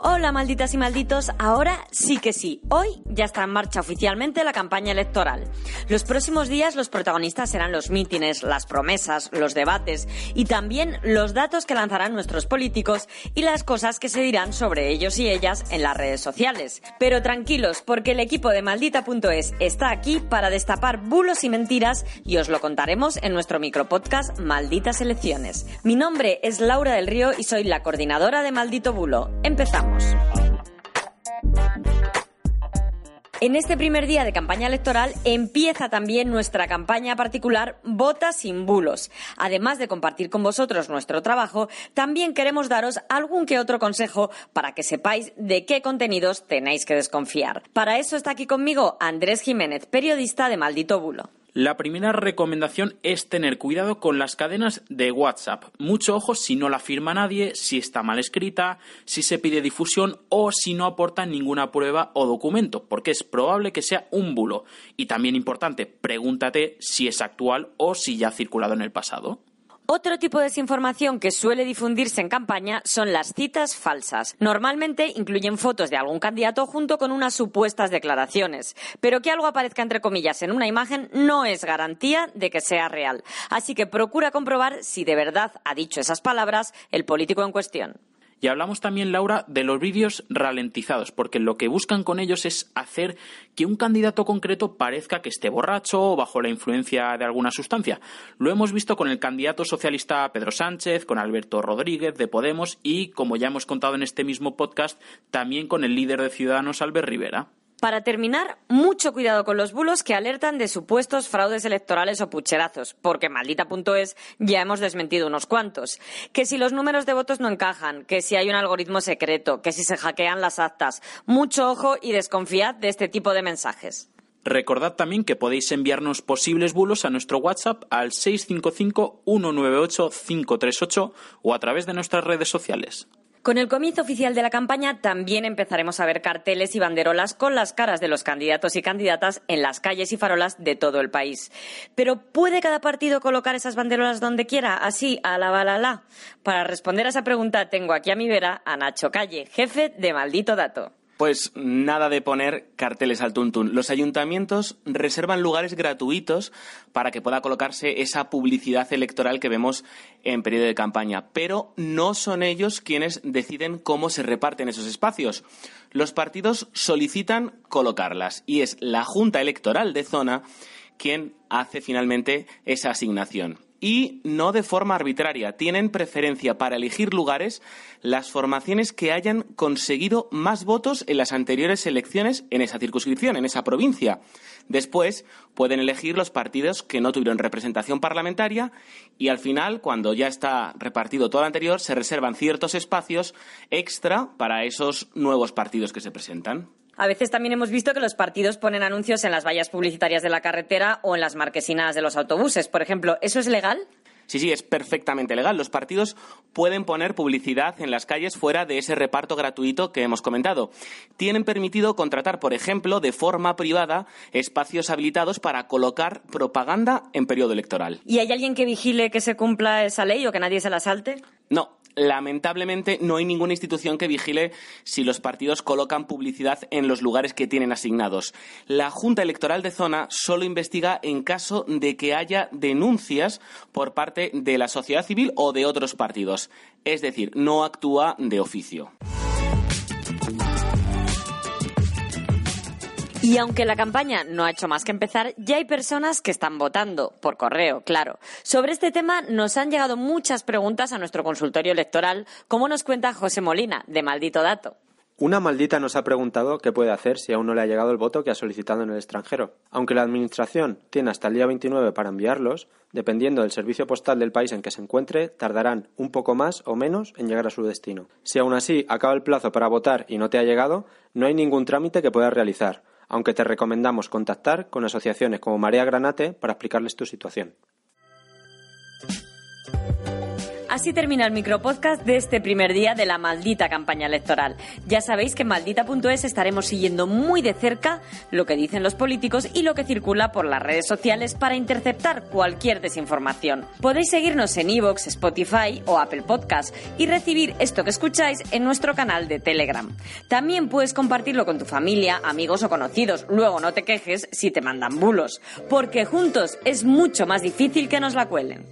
Hola malditas y malditos, ahora sí que sí. Hoy ya está en marcha oficialmente la campaña electoral. Los próximos días los protagonistas serán los mítines, las promesas, los debates y también los datos que lanzarán nuestros políticos y las cosas que se dirán sobre ellos y ellas en las redes sociales. Pero tranquilos, porque el equipo de maldita.es está aquí para destapar bulos y mentiras y os lo contaremos en nuestro micropodcast Malditas Elecciones. Mi nombre es Laura del Río y soy la coordinadora de Maldito Bulo. Empezamos. En este primer día de campaña electoral empieza también nuestra campaña particular Vota sin bulos. Además de compartir con vosotros nuestro trabajo, también queremos daros algún que otro consejo para que sepáis de qué contenidos tenéis que desconfiar. Para eso está aquí conmigo Andrés Jiménez, periodista de Maldito Bulo. La primera recomendación es tener cuidado con las cadenas de WhatsApp. Mucho ojo si no la firma nadie, si está mal escrita, si se pide difusión o si no aporta ninguna prueba o documento, porque es probable que sea un bulo. Y también importante, pregúntate si es actual o si ya ha circulado en el pasado. Otro tipo de desinformación que suele difundirse en campaña son las citas falsas. Normalmente incluyen fotos de algún candidato junto con unas supuestas declaraciones, pero que algo aparezca entre comillas en una imagen no es garantía de que sea real. Así que procura comprobar si de verdad ha dicho esas palabras el político en cuestión. Y hablamos también, Laura, de los vídeos ralentizados, porque lo que buscan con ellos es hacer que un candidato concreto parezca que esté borracho o bajo la influencia de alguna sustancia. Lo hemos visto con el candidato socialista Pedro Sánchez, con Alberto Rodríguez de Podemos y, como ya hemos contado en este mismo podcast, también con el líder de Ciudadanos, Albert Rivera. Para terminar, mucho cuidado con los bulos que alertan de supuestos fraudes electorales o pucherazos, porque maldita.es ya hemos desmentido unos cuantos. Que si los números de votos no encajan, que si hay un algoritmo secreto, que si se hackean las actas. Mucho ojo y desconfiad de este tipo de mensajes. Recordad también que podéis enviarnos posibles bulos a nuestro WhatsApp al 655-198-538 o a través de nuestras redes sociales. Con el comienzo oficial de la campaña también empezaremos a ver carteles y banderolas con las caras de los candidatos y candidatas en las calles y farolas de todo el país. Pero ¿puede cada partido colocar esas banderolas donde quiera, así, a la balala? Para responder a esa pregunta tengo aquí a mi vera a Nacho Calle, jefe de Maldito Dato. Pues nada de poner carteles al tuntún. Los ayuntamientos reservan lugares gratuitos para que pueda colocarse esa publicidad electoral que vemos en periodo de campaña. Pero no son ellos quienes deciden cómo se reparten esos espacios. Los partidos solicitan colocarlas y es la Junta Electoral de Zona quien hace finalmente esa asignación y no de forma arbitraria. Tienen preferencia para elegir lugares las formaciones que hayan conseguido más votos en las anteriores elecciones en esa circunscripción, en esa provincia. Después pueden elegir los partidos que no tuvieron representación parlamentaria y al final, cuando ya está repartido todo lo anterior, se reservan ciertos espacios extra para esos nuevos partidos que se presentan. A veces también hemos visto que los partidos ponen anuncios en las vallas publicitarias de la carretera o en las marquesinas de los autobuses. Por ejemplo, ¿eso es legal? Sí, sí, es perfectamente legal. Los partidos pueden poner publicidad en las calles fuera de ese reparto gratuito que hemos comentado. Tienen permitido contratar, por ejemplo, de forma privada, espacios habilitados para colocar propaganda en periodo electoral. ¿Y hay alguien que vigile que se cumpla esa ley o que nadie se la salte? No, lamentablemente no hay ninguna institución que vigile si los partidos colocan publicidad en los lugares que tienen asignados. La Junta Electoral de Zona solo investiga en caso de que haya denuncias por parte de la sociedad civil o de otros partidos. Es decir, no actúa de oficio. Y aunque la campaña no ha hecho más que empezar, ya hay personas que están votando, por correo, claro. Sobre este tema nos han llegado muchas preguntas a nuestro consultorio electoral, como nos cuenta José Molina, de Maldito Dato. Una maldita nos ha preguntado qué puede hacer si aún no le ha llegado el voto que ha solicitado en el extranjero. Aunque la Administración tiene hasta el día 29 para enviarlos, dependiendo del servicio postal del país en que se encuentre, tardarán un poco más o menos en llegar a su destino. Si aún así acaba el plazo para votar y no te ha llegado, no hay ningún trámite que puedas realizar aunque te recomendamos contactar con asociaciones como Marea Granate para explicarles tu situación. Así termina el micropodcast de este primer día de la maldita campaña electoral. Ya sabéis que en maldita.es estaremos siguiendo muy de cerca lo que dicen los políticos y lo que circula por las redes sociales para interceptar cualquier desinformación. Podéis seguirnos en iVoox, Spotify o Apple Podcast y recibir esto que escucháis en nuestro canal de Telegram. También puedes compartirlo con tu familia, amigos o conocidos. Luego no te quejes si te mandan bulos, porque juntos es mucho más difícil que nos la cuelen.